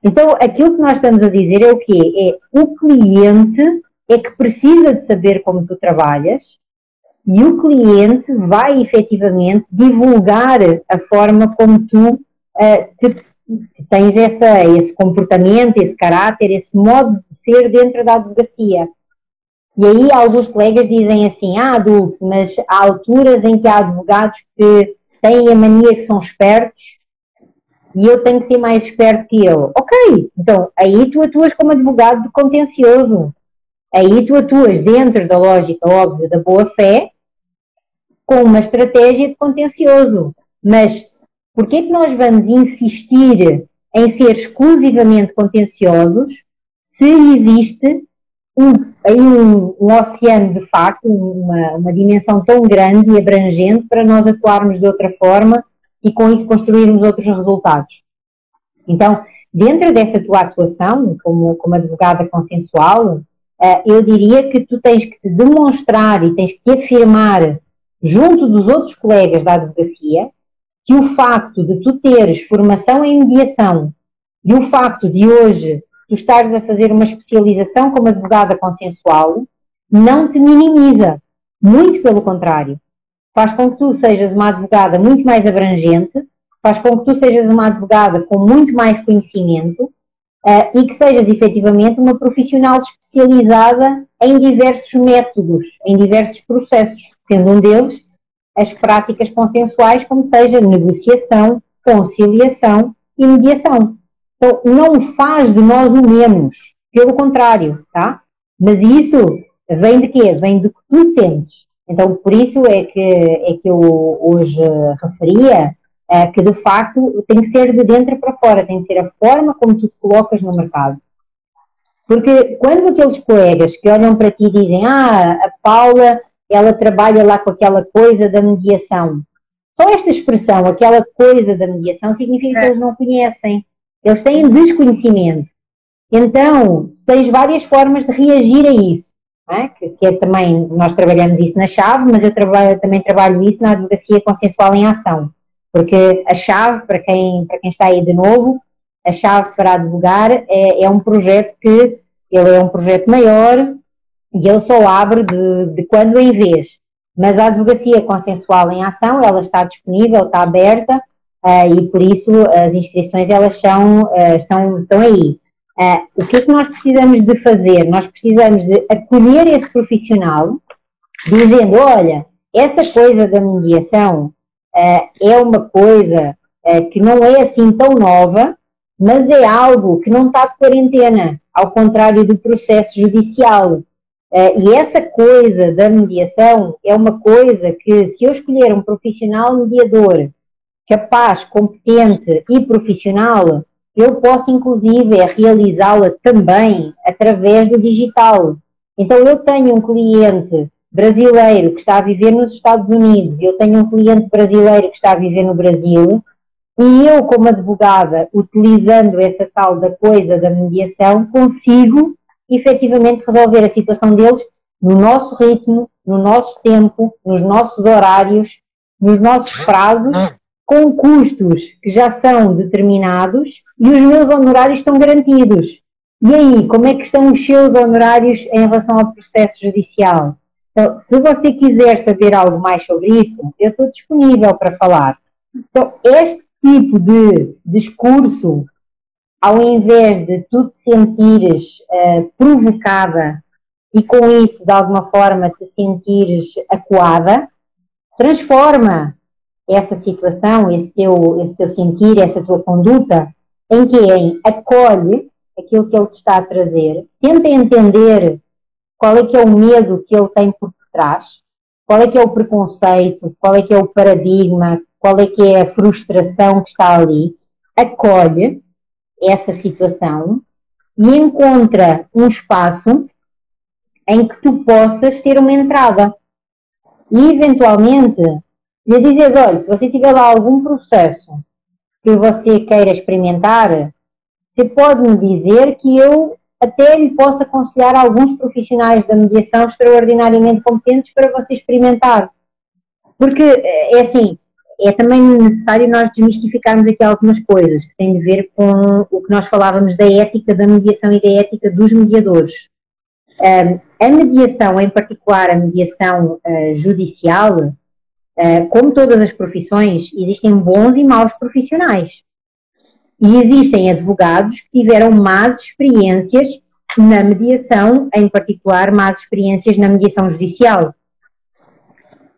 Então, aquilo que nós estamos a dizer é o quê? É o cliente é que precisa de saber como tu trabalhas e o cliente vai efetivamente divulgar a forma como tu uh, te, tens essa, esse comportamento, esse caráter, esse modo de ser dentro da advocacia. E aí alguns colegas dizem assim, ah, Dulce, mas há alturas em que há advogados que têm a mania que são espertos e eu tenho que ser mais esperto que ele. Ok, então aí tu atuas como advogado de contencioso. Aí tu atuas dentro da lógica óbvia da boa-fé com uma estratégia de contencioso. Mas por que é que nós vamos insistir em ser exclusivamente contenciosos se existe um, um, um oceano de facto, uma, uma dimensão tão grande e abrangente para nós atuarmos de outra forma e com isso construirmos outros resultados. Então, dentro dessa tua atuação como, como advogada consensual, eh, eu diria que tu tens que te demonstrar e tens que te afirmar junto dos outros colegas da advocacia que o facto de tu teres formação em mediação e o facto de hoje tu estares a fazer uma especialização como advogada consensual não te minimiza. Muito pelo contrário. faz com que tu sejas uma advogada muito mais abrangente, faz com que tu sejas uma advogada com muito mais conhecimento uh, e que sejas efetivamente uma profissional especializada em diversos métodos, em diversos processos, sendo um deles as práticas consensuais, como seja negociação, conciliação e mediação. Então, não faz de nós o menos, pelo contrário, tá? Mas isso vem de quê? Vem do que tu sentes. Então, por isso é que, é que eu hoje referia é, que, de facto, tem que ser de dentro para fora, tem que ser a forma como tu te colocas no mercado. Porque quando aqueles colegas que olham para ti dizem, ah, a Paula, ela trabalha lá com aquela coisa da mediação. Só esta expressão, aquela coisa da mediação, significa é. que eles não conhecem. Eles têm desconhecimento. Então, tens várias formas de reagir a isso. É? Que, que, é também, nós trabalhamos isso na chave, mas eu trabalho, também trabalho isso na advocacia consensual em ação. Porque a chave, para quem, para quem está aí de novo, a chave para advogar é, é um projeto que ele é um projeto maior e ele só abre de, de quando em vez. Mas a advocacia consensual em ação, ela está disponível, está aberta uh, e por isso as inscrições elas são, uh, estão, estão aí. Uh, o que é que nós precisamos de fazer? Nós precisamos de acolher esse profissional, dizendo, olha, essa coisa da mediação é uma coisa que não é assim tão nova, mas é algo que não está de quarentena, ao contrário do processo judicial. E essa coisa da mediação é uma coisa que, se eu escolher um profissional mediador capaz, competente e profissional, eu posso inclusive realizá-la também através do digital. Então eu tenho um cliente brasileiro que está a viver nos Estados Unidos, eu tenho um cliente brasileiro que está a viver no Brasil, e eu, como advogada, utilizando essa tal da coisa da mediação, consigo efetivamente resolver a situação deles no nosso ritmo, no nosso tempo, nos nossos horários, nos nossos prazos com custos que já são determinados e os meus honorários estão garantidos. E aí, como é que estão os seus honorários em relação ao processo judicial? Então, se você quiser saber algo mais sobre isso, eu estou disponível para falar. Então, este tipo de discurso, ao invés de tu te sentires uh, provocada e com isso, de alguma forma, te sentires acuada, transforma essa situação, esse teu, esse teu sentir, essa tua conduta, em que em acolhe aquilo que ele te está a trazer, tenta entender qual é que é o medo que ele tem por trás, qual é que é o preconceito, qual é que é o paradigma, qual é que é a frustração que está ali, acolhe essa situação e encontra um espaço em que tu possas ter uma entrada. E eventualmente lhe dizes, olha, se você tiver lá algum processo que você queira experimentar, você pode me dizer que eu até lhe posso aconselhar alguns profissionais da mediação extraordinariamente competentes para você experimentar. Porque, é, é assim, é também necessário nós desmistificarmos aqui algumas coisas que têm de ver com o que nós falávamos da ética da mediação e da ética dos mediadores. a mediação, em particular a mediação uh, judicial, eh, como todas as profissões, existem bons e maus profissionais. E existem advogados que tiveram más experiências na mediação, em particular más experiências na mediação judicial.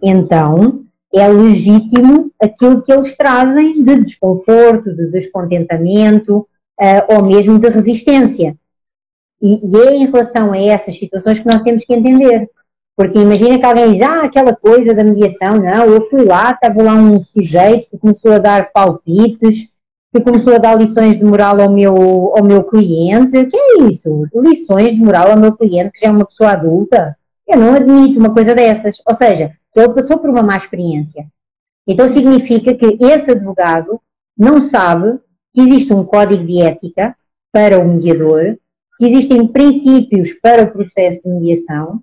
Então, é legítimo aquilo que eles trazem de desconforto, de descontentamento uh, ou mesmo de resistência. E, e, é em relação a essas situações que nós temos que entender. Porque imagina que alguém diz, ah, aquela coisa da mediação, não, eu fui lá, estava lá um sujeito que começou a dar palpites, que começou a dar lições de moral ao meu, ao meu cliente. O que é isso? Lições de moral ao meu cliente, que já é uma pessoa adulta? Eu não admito uma coisa dessas. Ou seja, ele passou por uma má experiência. Então significa que esse advogado não sabe que existe um código de ética para o mediador, que existem princípios para o processo de mediação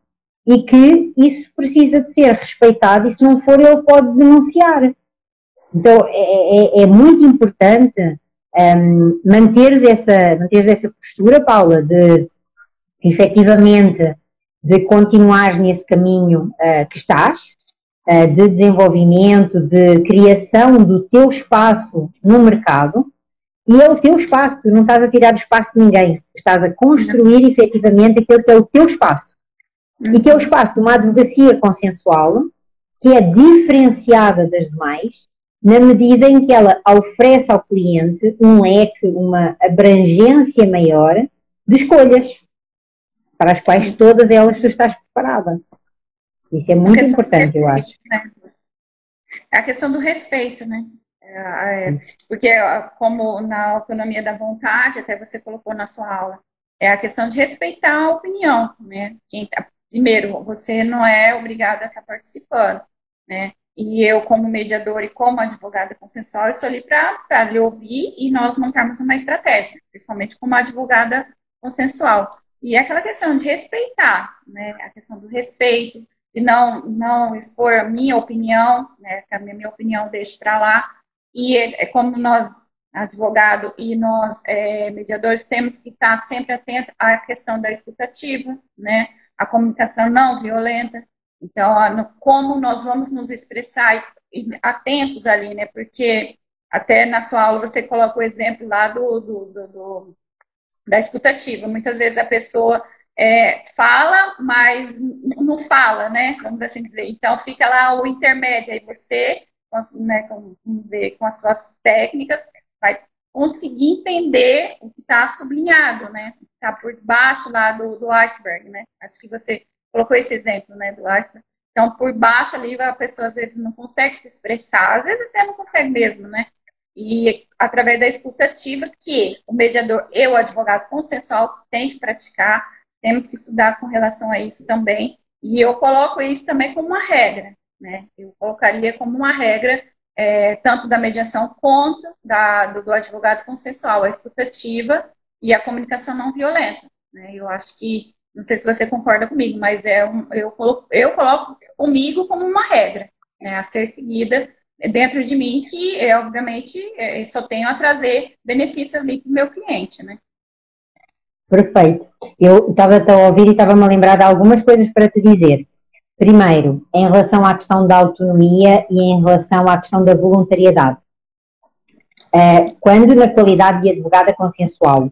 e que isso precisa de ser respeitado e se não for ele pode denunciar. Então é, é, é muito importante um, manteres, essa, manteres essa postura, Paula, de efetivamente de continuar nesse caminho uh, que estás, uh, de desenvolvimento, de criação do teu espaço no mercado, e é o teu espaço, tu não estás a tirar o espaço de ninguém, estás a construir uhum. efetivamente aquele que é o teu espaço. Uhum. E que é o espaço de uma advocacia consensual, que é diferenciada das demais, na medida em que ela oferece ao cliente um leque, uma abrangência maior de escolhas, para as quais todas elas tu estás preparada. Isso é muito importante, eu acho. Né? É a questão do respeito, né? É, é, porque, como na autonomia da vontade, até você colocou na sua aula, é a questão de respeitar a opinião, né? Quem, tá, primeiro, você não é obrigado a estar participando, né? E eu, como mediador e como advogada consensual, estou ali para lhe ouvir e nós montarmos uma estratégia, principalmente como advogada consensual. E é aquela questão de respeitar, né? A questão do respeito, de não, não expor a minha opinião, né? Que a minha opinião deixo para lá, e é, é como nós, advogado e nós, é, mediadores, temos que estar sempre atentos à questão da escutativa, né? A comunicação não violenta. Então, como nós vamos nos expressar e, atentos ali, né? Porque até na sua aula você coloca o exemplo lá do, do, do, do da escutativa. Muitas vezes a pessoa é, fala, mas não fala, né? Vamos assim dizer. Então fica lá o intermédio. Aí você né, com, com as suas técnicas, vai conseguir entender o que está sublinhado, né? Está por baixo lá do, do iceberg, né? Acho que você colocou esse exemplo, né, do iceberg. Então, por baixo ali, a pessoa às vezes não consegue se expressar, às vezes até não consegue mesmo, né? E através da escutativa, que o mediador e o advogado consensual tem que praticar, temos que estudar com relação a isso também. E eu coloco isso também como uma regra. Né? Eu colocaria como uma regra, é, tanto da mediação quanto da, do, do, advogado consensual, a escutativa e a comunicação não violenta. Né? Eu acho que, não sei se você concorda comigo, mas é um, eu, coloco, eu coloco comigo como uma regra né, a ser seguida dentro de mim, que obviamente é, só tenho a trazer benefícios ali para o meu cliente. Né? Perfeito. Eu estava a ouvir e estava-me a lembrar de algumas coisas para te dizer. Primeiro, em relação à questão da autonomia e em relação à questão da voluntariedade. Eh, quando, na qualidade de advogada consensual,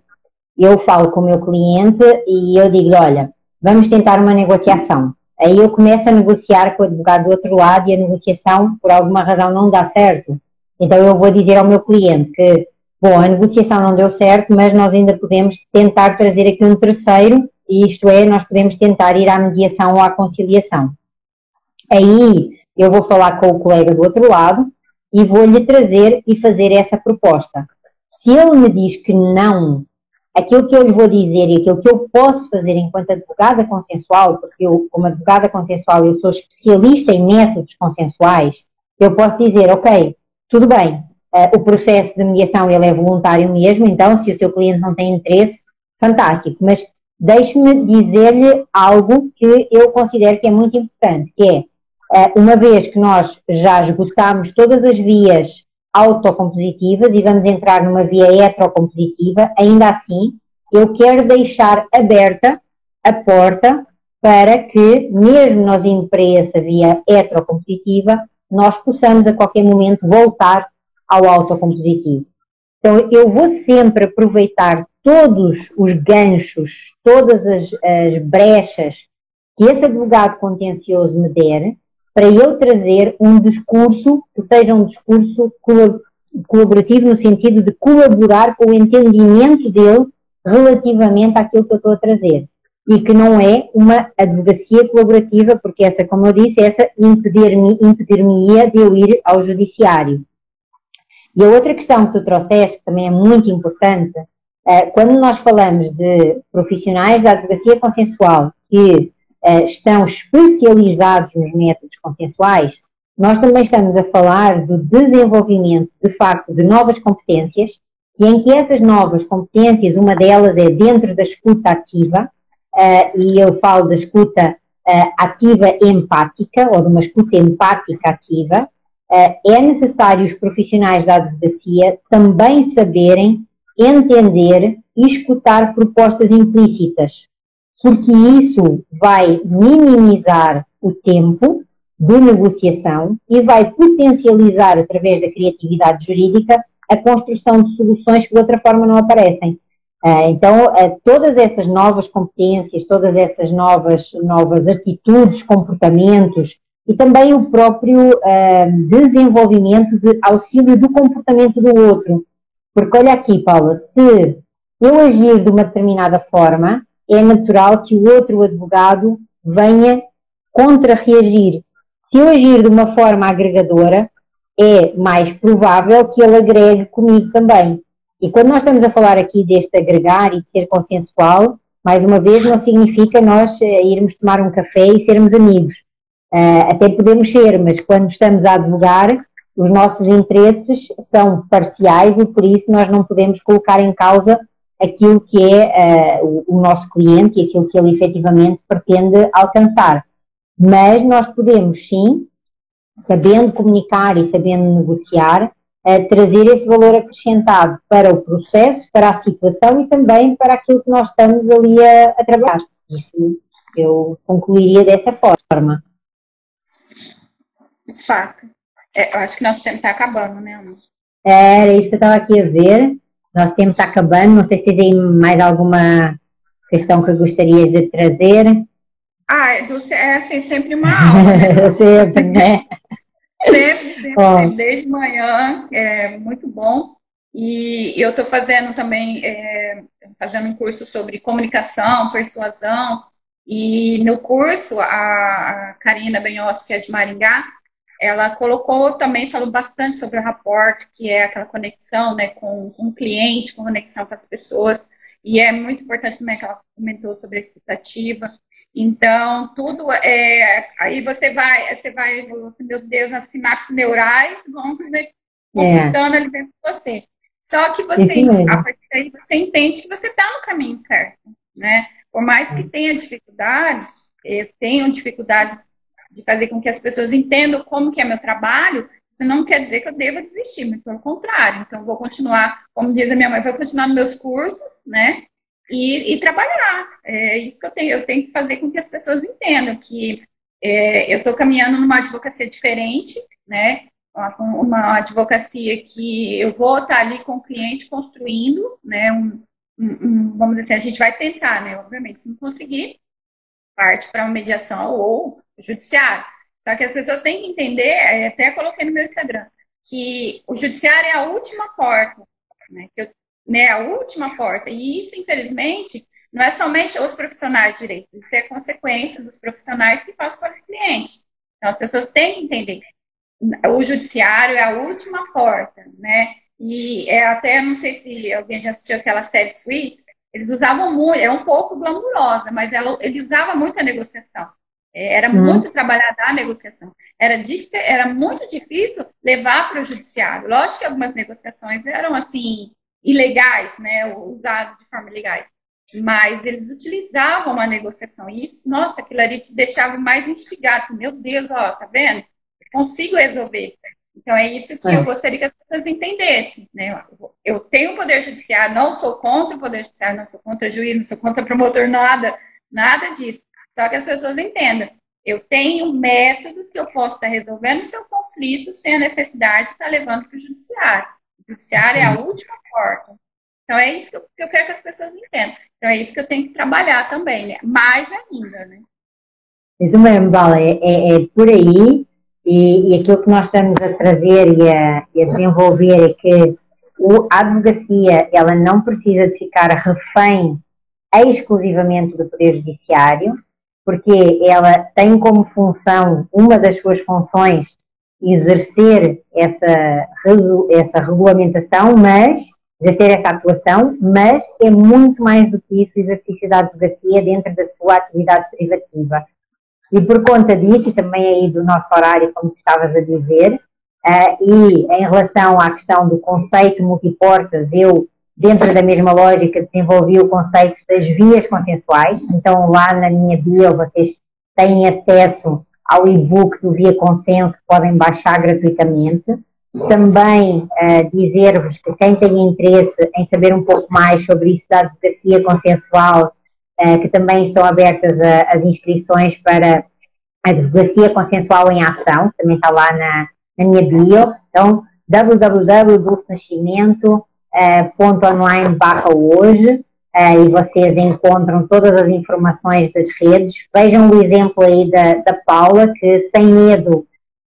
eu falo com o meu cliente e eu digo olha, vamos tentar uma negociação. Aí eu começo a negociar com o advogado do outro lado e a negociação, por alguma razão, não dá certo. Então eu vou dizer ao meu cliente que, bom, a negociação não deu certo, mas nós ainda podemos tentar trazer aqui um terceiro isto é, nós podemos tentar ir à mediação ou à conciliação. Aí eu vou falar com o colega do outro lado e vou-lhe trazer e fazer essa proposta. Se ele me diz que não, aquilo que eu lhe vou dizer e aquilo que eu posso fazer enquanto advogada consensual, porque eu, como advogada consensual, eu sou especialista em métodos consensuais, eu posso dizer, ok, tudo bem, uh, o processo de mediação ele é voluntário mesmo, então se o seu cliente não tem interesse, fantástico, mas deixe-me dizer-lhe algo que eu considero que é muito importante, que é, eh, uma vez que nós já esgotamos todas as vias autocompositivas e vamos entrar numa via heterocompositiva, ainda assim, eu quero deixar aberta a porta para que, mesmo nós indo para essa via heterocompositiva, nós possamos a qualquer momento voltar ao autocompositivo. Então, eu vou sempre aproveitar todos os ganchos, todas as, as brechas que esse advogado contencioso me der, para eu trazer um discurso que seja um discurso colaborativo no sentido de colaborar com o entendimento dele relativamente àquilo que eu estou a trazer. E que não é uma advocacia colaborativa, porque essa, como eu disse, essa impedir-me impedir de eu ir ao judiciário. E a outra questão que tu trouxeste, que também é muito importante, eh, quando nós falamos de profissionais da advocacia consensual que eh, estão especializados nos métodos consensuais, nós também estamos a falar do desenvolvimento, de facto, de novas competências, e em que essas novas competências, uma delas é dentro da escuta ativa, eh, e eu falo da escuta ativa empática, ou de uma escuta empática ativa, é necessário os profissionais da advocacia também saberem entender e escutar propostas implícitas, porque isso vai minimizar o tempo de negociação e vai potencializar, através da criatividade jurídica, a construção de soluções que de outra forma não aparecem. Ah, então, ah, todas essas novas competências, todas essas novas, novas atitudes, comportamentos e também o próprio ah, desenvolvimento de auxílio do comportamento do outro. Porque olha aqui, Paula, se eu agir de uma determinada forma, é natural que o outro advogado venha contra-reagir. Se eu agir de uma forma agregadora, é mais provável que ele agregue comigo também. E quando nós estamos a falar aqui deste agregar e de ser consensual, mais uma vez, não significa nós eh, irmos tomar um café e sermos amigos. Uh, até podemos ser, mas quando estamos a advogar, os nossos interesses são parciais e por isso nós não podemos colocar em causa aquilo que é uh, o, o nosso cliente e aquilo que ele efetivamente pretende alcançar. Mas nós podemos sim, sabendo comunicar e sabendo negociar, trazer esse valor acrescentado para o processo, para a situação e também para aquilo que nós estamos ali a, a trabalhar. Isso eu concluiria dessa forma. Fato. É, eu acho que nosso tempo está acabando, né, Ana? Era isso que eu estava aqui a ver. Nosso tempo está acabando. Não sei se tens aí mais alguma questão que gostarias de trazer. Ah, é, é assim, sempre uma aula. Né? sempre, né? Sempre, sempre, sempre, desde manhã, é muito bom. E eu estou fazendo também, é, fazendo um curso sobre comunicação, persuasão, e no curso, a, a Karina Benhos, que é de Maringá, ela colocou também, falou bastante sobre o rapport, que é aquela conexão né, com, com o cliente, com conexão com as pessoas, e é muito importante também que ela comentou sobre a expectativa. Então, tudo é. Aí você vai, você vai, você, meu Deus, as sinapses neurais vão né, computando é. ali dentro de você. Só que você, a partir daí, você entende que você está no caminho certo, né? Por mais que tenha dificuldades, eu tenho dificuldades de fazer com que as pessoas entendam como que é meu trabalho, isso não quer dizer que eu deva desistir, mas pelo contrário. Então, vou continuar, como diz a minha mãe, vou continuar meus cursos, né? e, e trabalhar. É isso que eu tenho. Eu tenho que fazer com que as pessoas entendam que é, eu estou caminhando numa advocacia diferente, né? Uma advocacia que eu vou estar ali com o cliente construindo, né? Um, um, vamos dizer assim, a gente vai tentar, né? Obviamente, se não conseguir, parte para uma mediação ou judiciário. Só que as pessoas têm que entender, é, até coloquei no meu Instagram, que o judiciário é a última porta né, que eu né, a última porta. E isso, infelizmente, não é somente os profissionais de direito, isso é consequência dos profissionais que passam para os clientes. Então, as pessoas têm que entender. O judiciário é a última porta, né? E é até, não sei se alguém já assistiu aquela série Suítes, eles usavam muito, é um pouco glamurosa, mas ela, ele usava muito a negociação. É, era uhum. muito trabalhada a negociação. Era, era muito difícil levar para o judiciário. Lógico que algumas negociações eram assim, ilegais, né, usados de forma ilegal. Mas eles utilizavam a negociação. E isso, nossa, aquilo ali te deixava mais instigado. Meu Deus, ó, tá vendo? Eu consigo resolver. Então é isso que é. eu gostaria que as pessoas entendessem. Né? Eu tenho o poder judiciário, não sou contra o poder judiciário, não sou contra juiz, não sou contra promotor, nada, nada disso. Só que as pessoas entendam. Eu tenho métodos que eu posso estar resolvendo o seu conflito sem a necessidade de estar levando para o judiciário. O judiciário é a última porta. Então é isso que eu quero que as pessoas entendam. Então é isso que eu tenho que trabalhar também, né? Mais ainda, né? Isso mesmo, Bala, é, é, é por aí e, e, aquilo que nós estamos a trazer e a, e a desenvolver é que o, a advocacia ela não precisa de ficar refém exclusivamente do Poder Judiciário, porque ela tem como função, uma das suas funções, exercer essa, essa regulamentação, mas exercer essa atuação, mas é muito mais do que isso o exercício da advocacia dentro da sua atividade privativa. E por conta disso, e também aí do nosso horário, como estavas a dizer, uh, e em relação à questão do conceito multiportas, eu, dentro da mesma lógica, desenvolvi o conceito das vias consensuais. Então, lá na minha bio, vocês têm acesso ao e-book do Via Consenso, que podem baixar gratuitamente. Também uh, dizer-vos que quem tem interesse em saber um pouco mais sobre isso da advocacia consensual, uh, que também estão abertas a, as inscrições para a Advocacia Consensual em Ação, que também está lá na, na minha bio. Então, www.dulcenascimento.online barra hoje uh, e vocês encontram todas as informações das redes. Vejam o exemplo aí da, da Paula, que sem medo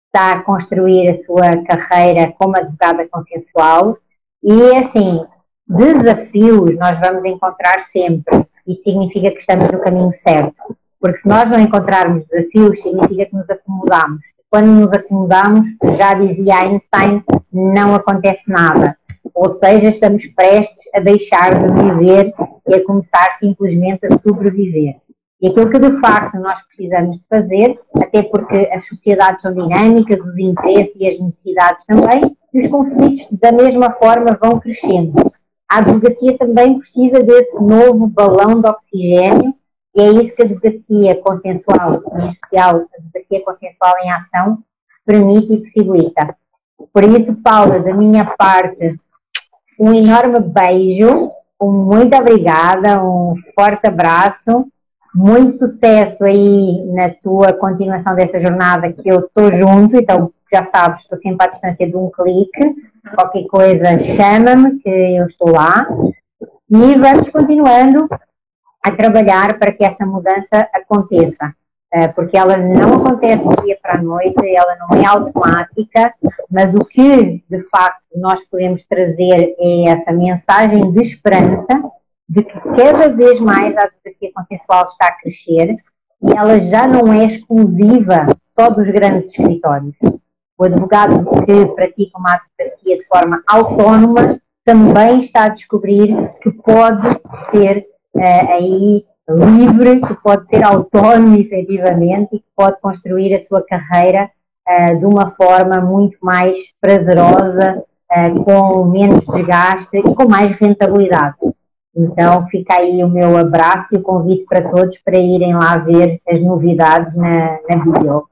está a construir a sua carreira como advogada consensual. E assim, desafios nós vamos encontrar sempre. e significa que estamos no caminho certo. Porque se nós não encontrarmos desafios, significa que nos acomodamos. Quando nos acomodamos, já dizia Einstein, não acontece nada. Ou seja, estamos prestes a deixar de viver e a começar simplesmente a sobreviver. E aquilo que de facto nós precisamos de fazer, até porque as sociedades são dinâmicas, os interesses e as necessidades também, e os conflitos da mesma forma vão crescendo. A advocacia também precisa desse novo balão de oxigênio e é isso que a advocacia consensual, em especial a advocacia consensual em ação, permite e possibilita. Por isso, Paula, da minha parte, um enorme beijo, um muito obrigada, um forte abraço, muito sucesso aí na tua continuação dessa jornada, que eu estou junto, então já sabes, estou sempre à distância de um clique, qualquer coisa chama-me, que eu estou lá, e vamos continuando a trabalhar para que essa mudança aconteça. Eh, porque ela não acontece do dia para a noite, ela não é automática, mas o que de facto nós podemos trazer é essa mensagem de esperança de que cada vez mais a advocacia consensual está a crescer e ela já não é exclusiva só dos grandes escritórios. O advogado que pratica uma advocacia de forma autónoma também está a descobrir que pode ser uh, aí livre, que pode ser autónomo efetivamente e que pode construir a sua carreira uh, de uma forma muito mais prazerosa, uh, com menos desgaste e com mais rentabilidade. Então fica aí o meu abraço e o convite para todos para irem lá ver as novidades na, na bio.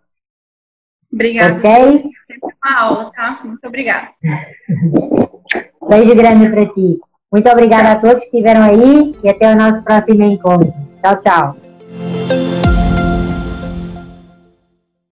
Obrigada. Ok? Sempre uma aula, tá? Muito obrigada. Beijo grande para ti. Muito obrigada a todos que estiveram aí e até o nosso próximo encontro. Tchau, tchau.